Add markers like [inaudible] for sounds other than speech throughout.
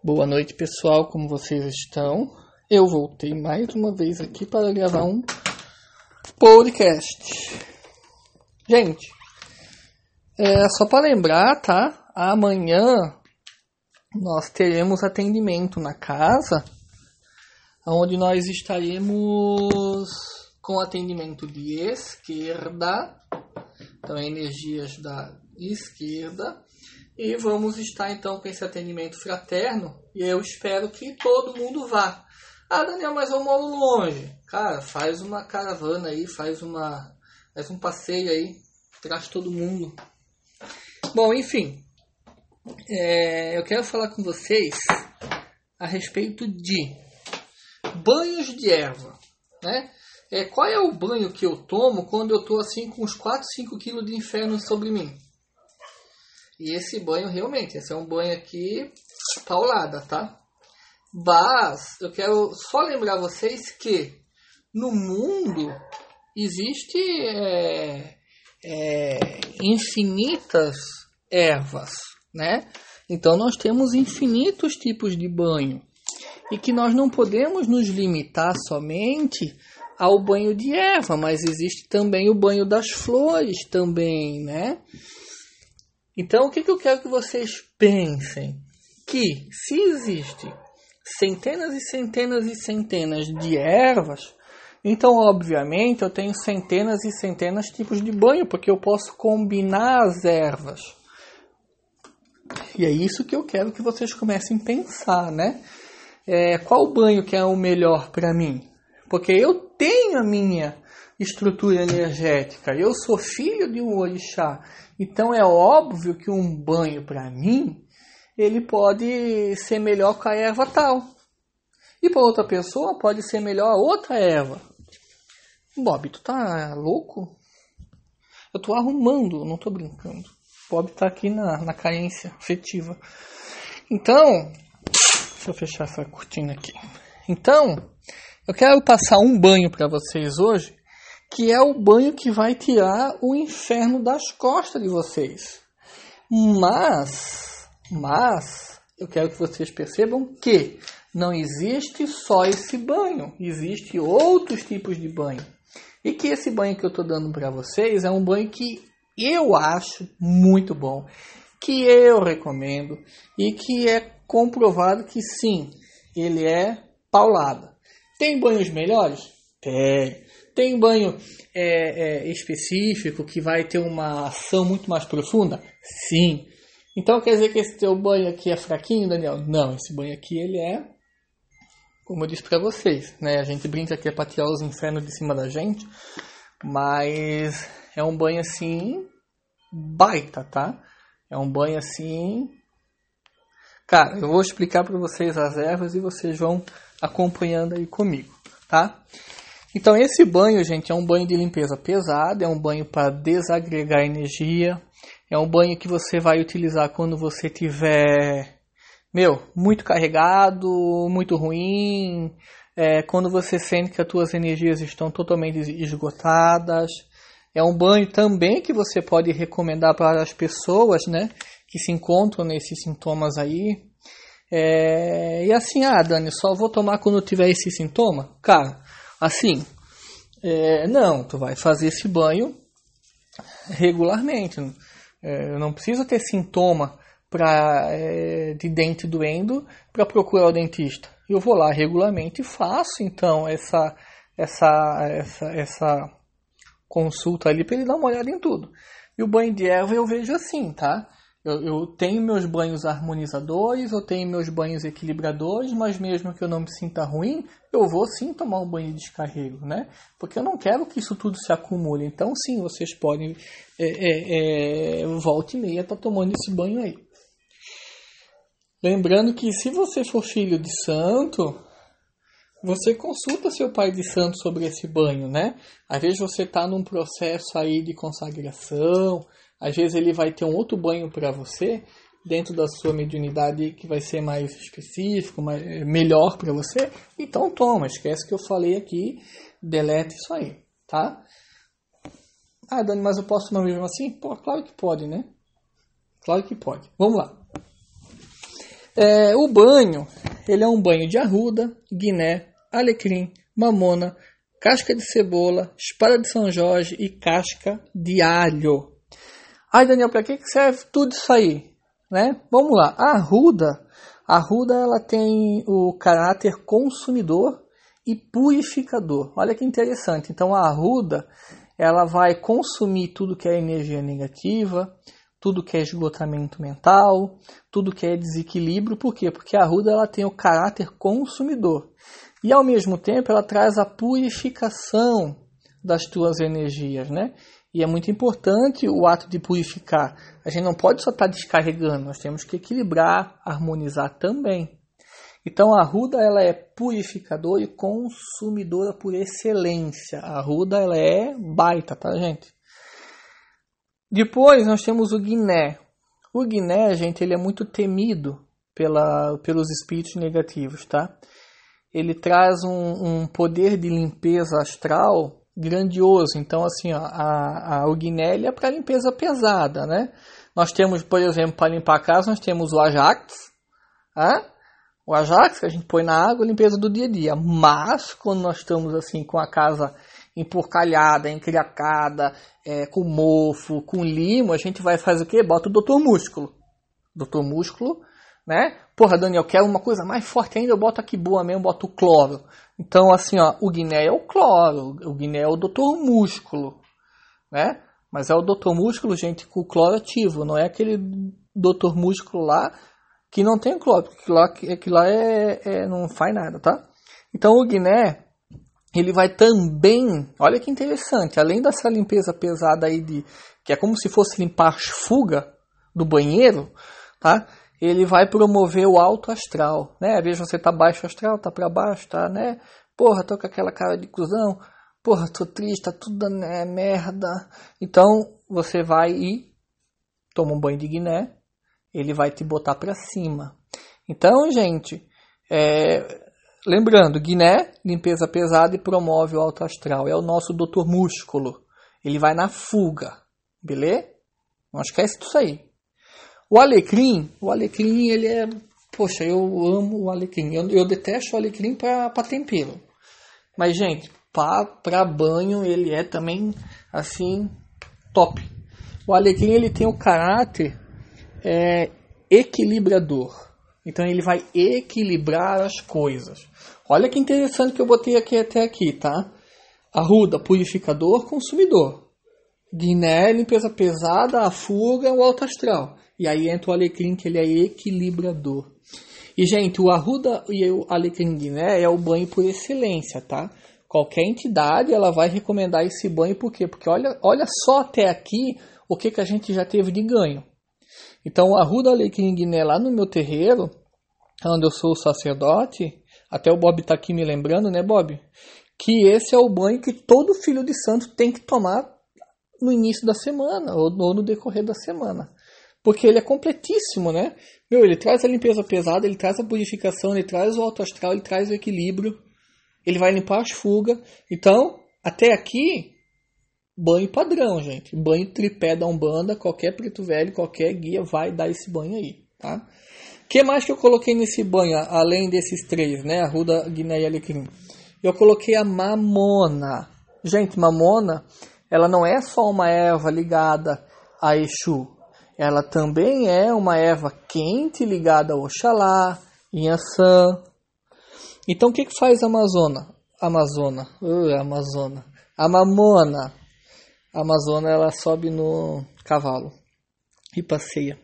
Boa noite, pessoal. Como vocês estão? Eu voltei mais uma vez aqui para gravar um podcast. Gente, é só para lembrar, tá? Amanhã nós teremos atendimento na casa, onde nós estaremos com atendimento de esquerda, então energias da esquerda e vamos estar então com esse atendimento fraterno e eu espero que todo mundo vá. Ah, Daniel, mas eu moro longe. Cara, faz uma caravana aí, faz uma faz um passeio aí, traz todo mundo. Bom, enfim, é, eu quero falar com vocês a respeito de banhos de erva, né? É, qual é o banho que eu tomo quando eu tô assim com uns 4, 5 quilos de inferno sobre mim? E esse banho realmente, esse é um banho aqui paulada, tá? Mas eu quero só lembrar vocês que no mundo existe é, é, infinitas ervas, né? Então nós temos infinitos tipos de banho e que nós não podemos nos limitar somente ao banho de erva, mas existe também o banho das flores também, né? Então, o que, que eu quero que vocês pensem? Que se existe centenas e centenas e centenas de ervas, então, obviamente, eu tenho centenas e centenas de tipos de banho, porque eu posso combinar as ervas. E é isso que eu quero que vocês comecem a pensar, né? É, qual banho que é o melhor para mim? Porque eu tenho a minha estrutura energética, eu sou filho de um orixá, então é óbvio que um banho para mim ele pode ser melhor com a erva tal. E para outra pessoa pode ser melhor outra erva. Bob, tu tá louco? Eu tô arrumando, não tô brincando. Bob tá aqui na, na carência afetiva. Então, deixa eu fechar essa cortina aqui. Então, eu quero passar um banho para vocês hoje que é o banho que vai tirar o inferno das costas de vocês. Mas, mas, eu quero que vocês percebam que não existe só esse banho, existe outros tipos de banho. E que esse banho que eu estou dando para vocês é um banho que eu acho muito bom, que eu recomendo e que é comprovado que sim, ele é paulada. Tem banhos melhores? Tem. Tem banho é, é, específico que vai ter uma ação muito mais profunda? Sim. Então quer dizer que esse teu banho aqui é fraquinho, Daniel? Não, esse banho aqui ele é, como eu disse para vocês, né? A gente brinca que é para tirar os infernos de cima da gente, mas é um banho assim baita, tá? É um banho assim. Cara, eu vou explicar para vocês as ervas e vocês vão acompanhando aí comigo, tá? Então esse banho, gente, é um banho de limpeza pesado, é um banho para desagregar energia, é um banho que você vai utilizar quando você tiver, meu, muito carregado, muito ruim, é, quando você sente que as tuas energias estão totalmente esgotadas. É um banho também que você pode recomendar para as pessoas, né, que se encontram nesses sintomas aí. É, e assim, ah, Dani, só vou tomar quando tiver esse sintoma? Cara, Assim, é, não, tu vai fazer esse banho regularmente. É, não precisa ter sintoma pra, é, de dente doendo para procurar o dentista. Eu vou lá regularmente e faço então essa, essa, essa, essa consulta ali para ele dar uma olhada em tudo. E o banho de erva eu vejo assim, tá? Eu, eu, tenho meus banhos harmonizadores, eu tenho meus banhos equilibradores, mas mesmo que eu não me sinta ruim, eu vou sim tomar um banho de descarrego, né? Porque eu não quero que isso tudo se acumule. Então, sim, vocês podem é, é, é, volta e meia tá tomando esse banho aí. Lembrando que se você for filho de santo, você consulta seu pai de santo sobre esse banho, né? Às vezes você está num processo aí de consagração, às vezes ele vai ter um outro banho para você dentro da sua mediunidade que vai ser mais específico, mais, melhor para você. Então toma, esquece que eu falei aqui, delete isso aí, tá? Ah, Dani, mas eu posso tomar mesmo assim? Pô, claro que pode, né? Claro que pode. Vamos lá. É, o banho, ele é um banho de arruda, guiné, alecrim, mamona, casca de cebola, espada de São Jorge e casca de alho. Ai, Daniel, para que serve tudo isso aí? Né? Vamos lá. A arruda, a arruda ela tem o caráter consumidor e purificador. Olha que interessante. Então a arruda ela vai consumir tudo que é energia negativa, tudo que é esgotamento mental, tudo que é desequilíbrio. Por quê? Porque a arruda ela tem o caráter consumidor. E ao mesmo tempo ela traz a purificação das tuas energias, né? E é muito importante o ato de purificar. A gente não pode só estar tá descarregando, nós temos que equilibrar, harmonizar também. Então a ruda ela é purificadora e consumidora por excelência. A ruda ela é baita, tá, gente? Depois nós temos o guiné. O guiné, gente, ele é muito temido pela, pelos espíritos negativos, tá? Ele traz um, um poder de limpeza astral grandioso. Então, assim, ó, a, a, é para limpeza pesada, né? Nós temos, por exemplo, para limpar a casa, nós temos o Ajax, ah? o Ajax que a gente põe na água, limpeza do dia a dia. Mas, quando nós estamos assim com a casa emporcalhada, encriacada, é, com mofo, com limo, a gente vai fazer o quê? Bota o doutor músculo. Doutor músculo, né? Porra, Daniel, quero uma coisa mais forte ainda, eu boto aqui boa mesmo, boto o cloro. Então, assim, ó, o Guiné é o cloro, o Guiné é o doutor músculo, né? Mas é o doutor músculo, gente, com cloro ativo, não é aquele doutor músculo lá que não tem cloro, que lá, que lá é, é, não faz nada, tá? Então, o Guiné, ele vai também, olha que interessante, além dessa limpeza pesada aí de, que é como se fosse limpar as fugas do banheiro, tá? Ele vai promover o alto astral, né? Às vezes você tá baixo astral, tá para baixo, tá, né? Porra, tô com aquela cara de cuzão. Porra, tô triste, tá tudo né, merda. Então, você vai e toma um banho de guiné, ele vai te botar para cima. Então, gente, é, lembrando, guiné, limpeza pesada e promove o alto astral. É o nosso doutor músculo. Ele vai na fuga, beleza? Não esquece disso aí. O alecrim, o alecrim, ele é. Poxa, eu amo o alecrim. Eu, eu detesto o alecrim para tempero. Mas, gente, para banho, ele é também, assim, top. O alecrim, ele tem o caráter é, equilibrador. Então, ele vai equilibrar as coisas. Olha que interessante que eu botei aqui até aqui, tá? Arruda, purificador, consumidor. Guiné, limpeza pesada, a fuga, o alto astral. E aí entra o alecrim, que ele é equilibrador. E, gente, o arruda e o alecrim guiné é o banho por excelência, tá? Qualquer entidade, ela vai recomendar esse banho, por quê? Porque olha, olha só até aqui o que, que a gente já teve de ganho. Então, o arruda alecrim guiné lá no meu terreiro, onde eu sou sacerdote, até o Bob está aqui me lembrando, né, Bob? Que esse é o banho que todo filho de santo tem que tomar no início da semana ou no decorrer da semana porque ele é completíssimo, né? Meu, ele traz a limpeza pesada, ele traz a purificação, ele traz o alto astral, ele traz o equilíbrio, ele vai limpar as fugas. Então, até aqui, banho padrão, gente. Banho tripé da Umbanda, qualquer preto velho, qualquer guia vai dar esse banho aí, tá? O que mais que eu coloquei nesse banho, além desses três, né? Arruda, Guiné e Alecrim? Eu coloquei a mamona. Gente, mamona, ela não é só uma erva ligada a Exu ela também é uma erva quente ligada ao Oxalá, Inhaçã. Então o que, que faz a Amazona? Amazona, uh, Amazona. A mamona. A Amazona ela sobe no cavalo e passeia.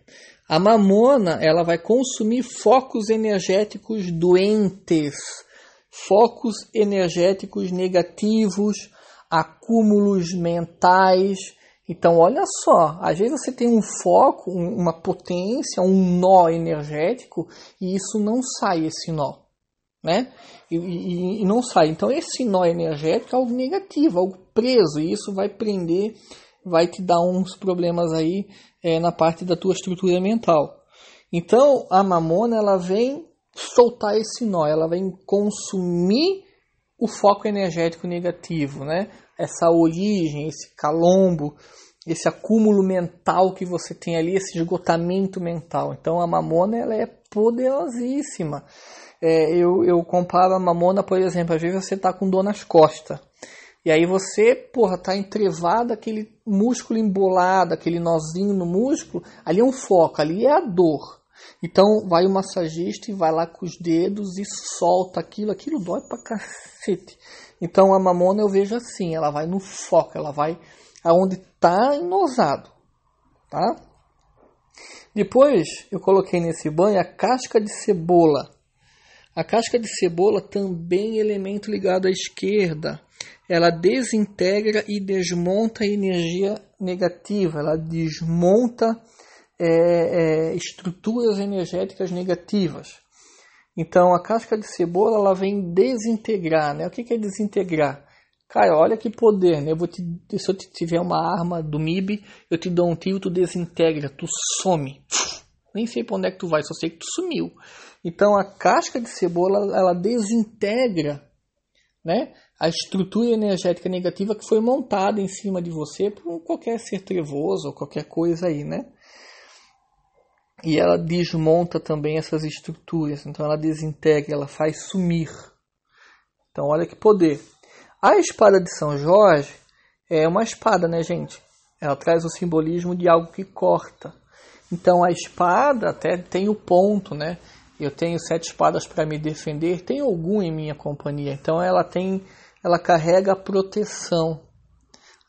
A mamona ela vai consumir focos energéticos doentes, focos energéticos negativos, acúmulos mentais então, olha só, às vezes você tem um foco, uma potência, um nó energético e isso não sai, esse nó, né? E, e, e, não sai. Então, esse nó energético é algo negativo, algo preso e isso vai prender, vai te dar uns problemas aí é, na parte da tua estrutura mental. Então, a mamona ela vem soltar esse nó, ela vem consumir o foco energético negativo, né? Essa origem, esse calombo, esse acúmulo mental que você tem ali, esse esgotamento mental. Então a mamona ela é poderosíssima. É, eu, eu comparo a mamona, por exemplo, às vezes você está com dor nas costas. E aí você, porra, tá entrevado, aquele músculo embolado, aquele nozinho no músculo, ali é um foco, ali é a dor. Então vai o massagista e vai lá com os dedos e solta aquilo, aquilo dói pra cacete. Então a mamona eu vejo assim, ela vai no foco, ela vai aonde tá enosado, tá? Depois eu coloquei nesse banho a casca de cebola. A casca de cebola também é elemento ligado à esquerda. Ela desintegra e desmonta a energia negativa. Ela desmonta é, é, estruturas energéticas negativas. Então a casca de cebola ela vem desintegrar. Né? O que é desintegrar? Cara, olha que poder, né? Eu vou te, se eu tiver uma arma do MIB, eu te dou um tiro, tu desintegra, tu some. Nem sei para onde é que tu vai, só sei que tu sumiu. Então a casca de cebola ela desintegra, né? A estrutura energética negativa que foi montada em cima de você por qualquer ser trevoso ou qualquer coisa aí, né? E ela desmonta também essas estruturas, então ela desintegra, ela faz sumir. Então olha que poder. A espada de São Jorge é uma espada, né, gente? Ela traz o simbolismo de algo que corta. Então a espada até tem o ponto, né? Eu tenho sete espadas para me defender, tem algum em minha companhia. Então ela tem, ela carrega a proteção.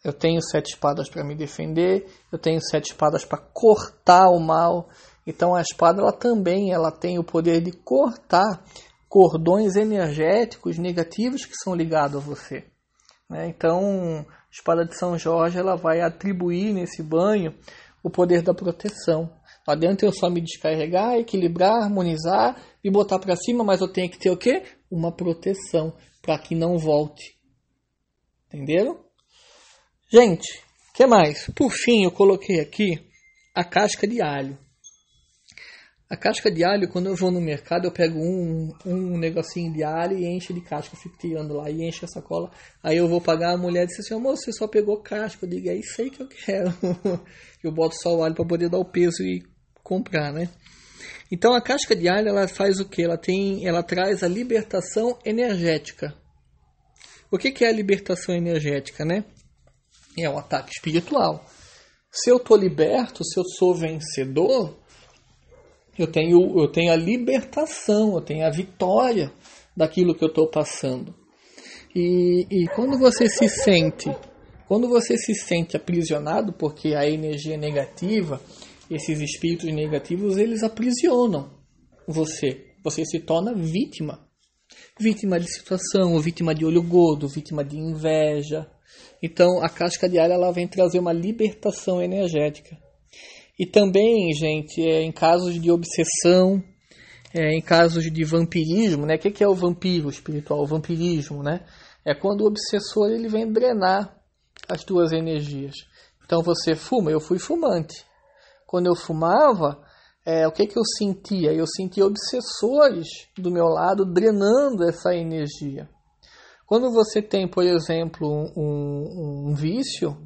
Eu tenho sete espadas para me defender, eu tenho sete espadas para cortar o mal. Então a espada ela também ela tem o poder de cortar cordões energéticos negativos que são ligados a você. Né? Então, a espada de São Jorge ela vai atribuir nesse banho o poder da proteção. Não adianta eu só me descarregar, equilibrar, harmonizar e botar para cima, mas eu tenho que ter o quê? Uma proteção para que não volte. Entenderam? Gente, que mais? Por fim, eu coloquei aqui a casca de alho. A casca de alho, quando eu vou no mercado, eu pego um, um negocinho de alho e enche de casca, eu fico tirando lá e enche a sacola. Aí eu vou pagar a mulher e diz assim, amor, você só pegou casca. Eu digo, é isso aí que eu quero. [laughs] eu boto só o alho para poder dar o peso e comprar, né? Então a casca de alho ela faz o que? Ela tem, ela traz a libertação energética. O que, que é a libertação energética, né? É um ataque espiritual. Se eu estou liberto, se eu sou vencedor, eu tenho, eu tenho a libertação, eu tenho a vitória daquilo que eu estou passando. E, e quando você se sente, quando você se sente aprisionado, porque a energia negativa, esses espíritos negativos, eles aprisionam você. Você se torna vítima. Vítima de situação, vítima de olho gordo, vítima de inveja. Então a casca diária ela vem trazer uma libertação energética. E também, gente, é, em casos de obsessão, é, em casos de vampirismo, né? O que, que é o vampiro espiritual? O vampirismo, né? É quando o obsessor ele vem drenar as tuas energias. Então você fuma, eu fui fumante. Quando eu fumava, é, o que, que eu sentia? Eu sentia obsessores do meu lado drenando essa energia. Quando você tem, por exemplo, um, um vício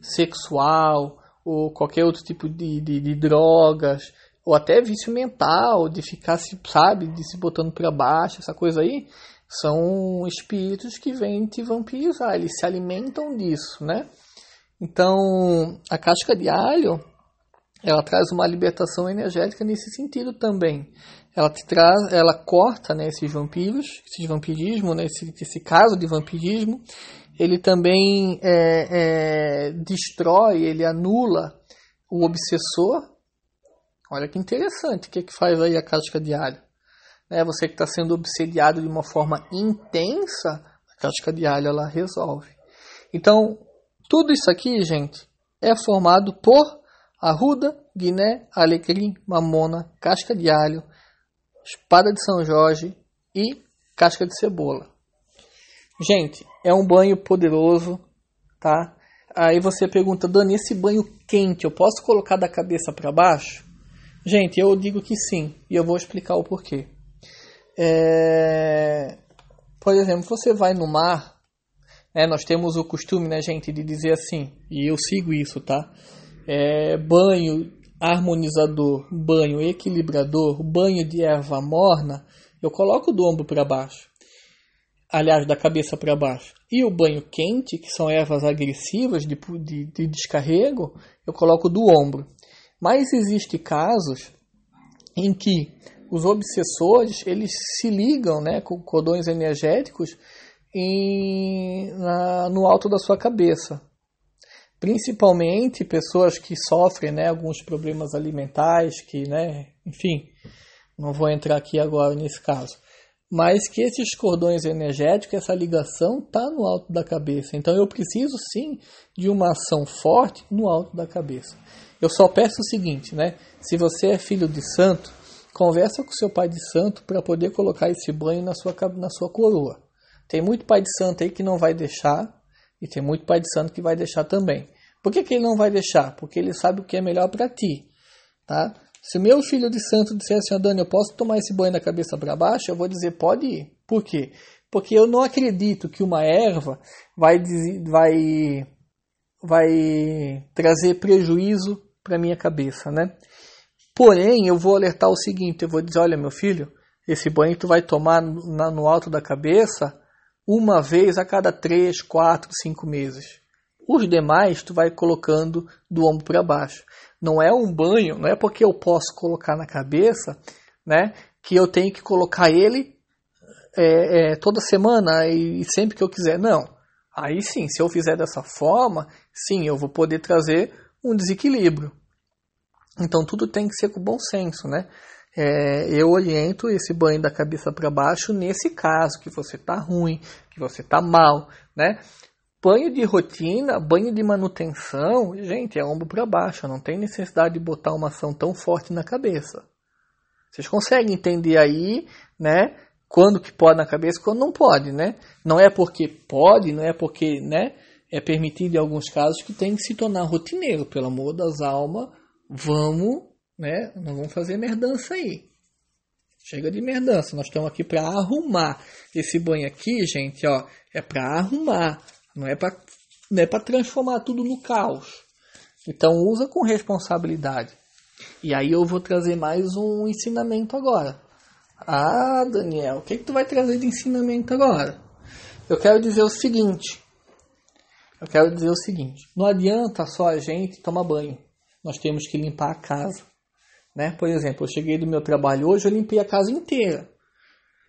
sexual, ou qualquer outro tipo de, de, de drogas, ou até vício mental, de ficar, se, sabe, de se botando para baixo, essa coisa aí, são espíritos que vêm te vampirizar, eles se alimentam disso, né? Então, a casca de alho, ela traz uma libertação energética nesse sentido também. Ela te traz, ela corta né, esses vampiros, esse vampirismo, né, esse, esse caso de vampirismo, ele também é, é, destrói, ele anula o obsessor. Olha que interessante, o que, é que faz aí a casca de alho? Né, você que está sendo obsediado de uma forma intensa, a casca de alho ela resolve. Então, tudo isso aqui, gente, é formado por arruda, guiné, alecrim, mamona, casca de alho, espada de São Jorge e casca de cebola. Gente, é um banho poderoso, tá? Aí você pergunta, Dani, esse banho quente eu posso colocar da cabeça para baixo? Gente, eu digo que sim, e eu vou explicar o porquê. É... Por exemplo, você vai no mar, né, nós temos o costume, né, gente, de dizer assim, e eu sigo isso, tá? É, banho harmonizador, banho equilibrador, banho de erva morna, eu coloco do ombro para baixo. Aliás, da cabeça para baixo. E o banho quente, que são ervas agressivas de, de, de descarrego, eu coloco do ombro. Mas existem casos em que os obsessores eles se ligam né, com cordões energéticos em, na, no alto da sua cabeça. Principalmente pessoas que sofrem né, alguns problemas alimentares, que, né, enfim, não vou entrar aqui agora nesse caso. Mas que esses cordões energéticos, essa ligação está no alto da cabeça. Então eu preciso sim de uma ação forte no alto da cabeça. Eu só peço o seguinte, né? Se você é filho de santo, conversa com seu pai de santo para poder colocar esse banho na sua, na sua coroa. Tem muito pai de santo aí que não vai deixar, e tem muito pai de santo que vai deixar também. Por que, que ele não vai deixar? Porque ele sabe o que é melhor para ti. Tá? Se meu filho de santo disser assim, Dani, eu posso tomar esse banho da cabeça para baixo, eu vou dizer, pode ir. Por quê? Porque eu não acredito que uma erva vai, vai, vai trazer prejuízo para minha cabeça, né? Porém, eu vou alertar o seguinte, eu vou dizer, olha meu filho, esse banho tu vai tomar no alto da cabeça uma vez a cada três, quatro, cinco meses. Os demais tu vai colocando do ombro para baixo. Não é um banho, não é porque eu posso colocar na cabeça, né, que eu tenho que colocar ele é, é, toda semana e, sempre que eu quiser. Não. Aí sim, se eu fizer dessa forma, sim, eu vou poder trazer um desequilíbrio. Então tudo tem que ser com bom senso, né? é, eu oriento esse banho da cabeça para baixo nesse caso, que você está ruim, que você está mal, né? Banho de rotina, banho de manutenção, gente, é ombro para baixo, não tem necessidade de botar uma ação tão forte na cabeça. Vocês conseguem entender aí, né? Quando que pode na cabeça, quando não pode, né? Não é porque pode, não é porque, né? É permitido em alguns casos que tem que se tornar rotineiro, pelo amor das almas, vamos né? Não vamos fazer merdança aí. Chega de merdança. Nós estamos aqui para arrumar. Esse banho aqui, gente, ó, é para arrumar. Não é para não é para transformar tudo no caos. Então usa com responsabilidade. E aí eu vou trazer mais um ensinamento agora. Ah, Daniel, o que, que tu vai trazer de ensinamento agora? Eu quero dizer o seguinte. Eu quero dizer o seguinte. Não adianta só a gente tomar banho. Nós temos que limpar a casa. Né? Por exemplo, eu cheguei do meu trabalho hoje, eu limpei a casa inteira.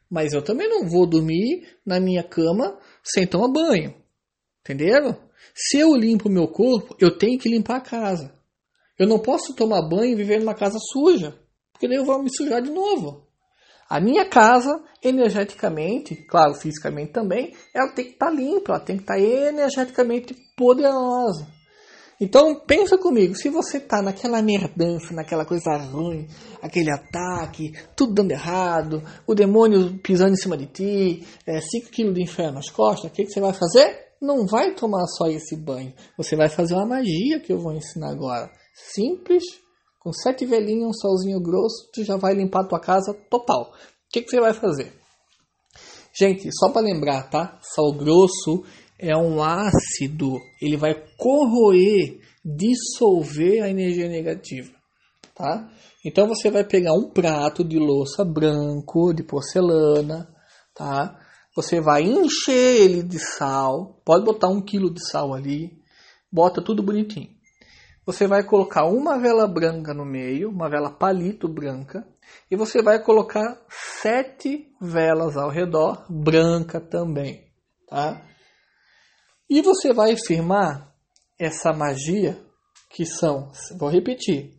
Mas eu também não vou dormir na minha cama sem tomar banho. Entenderam? Se eu limpo o meu corpo, eu tenho que limpar a casa. Eu não posso tomar banho e viver numa casa suja, porque daí eu vou me sujar de novo. A minha casa, energeticamente, claro, fisicamente também, ela tem que estar tá limpa, ela tem que estar tá energeticamente poderosa. Então pensa comigo, se você tá naquela merdança, naquela coisa ruim, aquele ataque, tudo dando errado, o demônio pisando em cima de ti, 5 é, quilos de inferno nas costas, o que, que você vai fazer? Não vai tomar só esse banho. Você vai fazer uma magia que eu vou ensinar agora. Simples, com sete velhinhas, um solzinho grosso, tu já vai limpar a tua casa total. O que, que você vai fazer? Gente, só para lembrar, tá? Sal grosso é um ácido, ele vai corroer, dissolver a energia negativa, tá? Então você vai pegar um prato de louça branco, de porcelana, tá? Você vai encher ele de sal, pode botar um quilo de sal ali, bota tudo bonitinho. Você vai colocar uma vela branca no meio, uma vela palito branca, e você vai colocar sete velas ao redor, branca também, tá? E você vai firmar essa magia que são, vou repetir,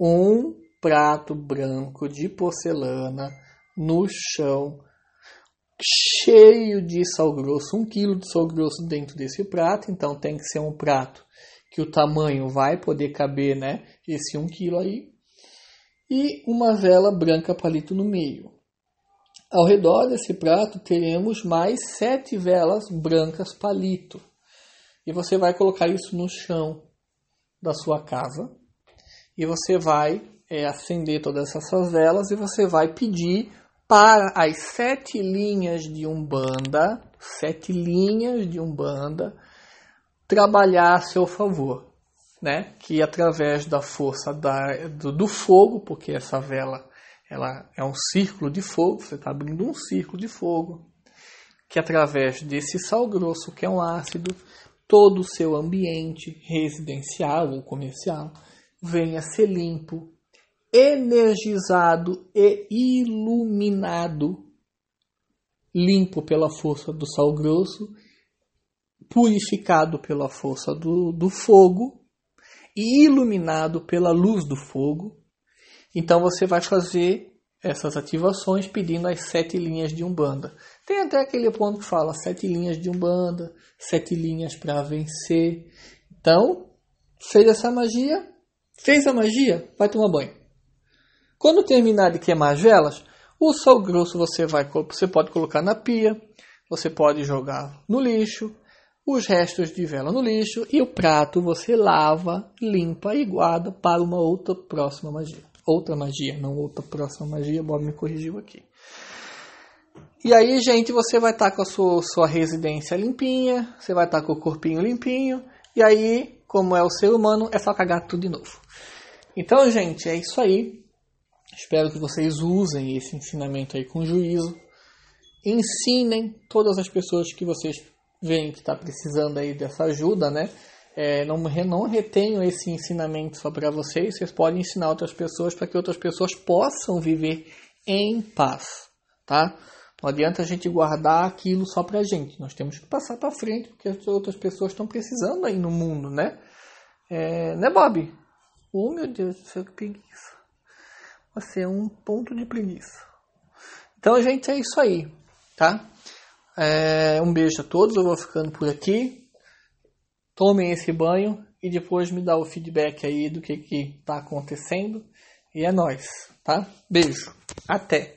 um prato branco de porcelana no chão, cheio de sal grosso, um quilo de sal grosso dentro desse prato, então tem que ser um prato que o tamanho vai poder caber, né? Esse um quilo aí. E uma vela branca palito no meio. Ao redor desse prato teremos mais sete velas brancas palito. E você vai colocar isso no chão da sua casa. E você vai é, acender todas essas velas e você vai pedir para as sete linhas de Umbanda, sete linhas de Umbanda, trabalhar a seu favor. né? Que através da força da, do, do fogo, porque essa vela ela é um círculo de fogo, você está abrindo um círculo de fogo, que através desse sal grosso, que é um ácido, todo o seu ambiente residencial ou comercial venha ser limpo, energizado e iluminado. Limpo pela força do sal grosso, purificado pela força do, do fogo e iluminado pela luz do fogo. Então você vai fazer essas ativações pedindo as sete linhas de Umbanda. Tem até aquele ponto que fala sete linhas de Umbanda, sete linhas para vencer. Então, fez essa magia, fez a magia, vai tomar banho. Quando terminar de queimar as velas, o sal grosso você, vai, você pode colocar na pia, você pode jogar no lixo, os restos de vela no lixo e o prato você lava, limpa e guarda para uma outra próxima magia. Outra magia, não outra próxima magia, Bob me corrigiu aqui. E aí, gente, você vai estar tá com a sua, sua residência limpinha, você vai estar tá com o corpinho limpinho, e aí, como é o ser humano, é só cagar tudo de novo. Então, gente, é isso aí. Espero que vocês usem esse ensinamento aí com juízo. Ensinem todas as pessoas que vocês veem que está precisando aí dessa ajuda, né? É, não, não retenham esse ensinamento só para vocês, vocês podem ensinar outras pessoas para que outras pessoas possam viver em paz, tá? Não adianta a gente guardar aquilo só pra gente. Nós temos que passar para frente, porque as outras pessoas estão precisando aí no mundo, né? É, né, Bob? Oh, meu Deus do céu, que preguiça. Você é um ponto de preguiça. Então, gente, é isso aí, tá? É, um beijo a todos, eu vou ficando por aqui. Tomem esse banho e depois me dá o feedback aí do que que tá acontecendo. E é nóis, tá? Beijo. Até!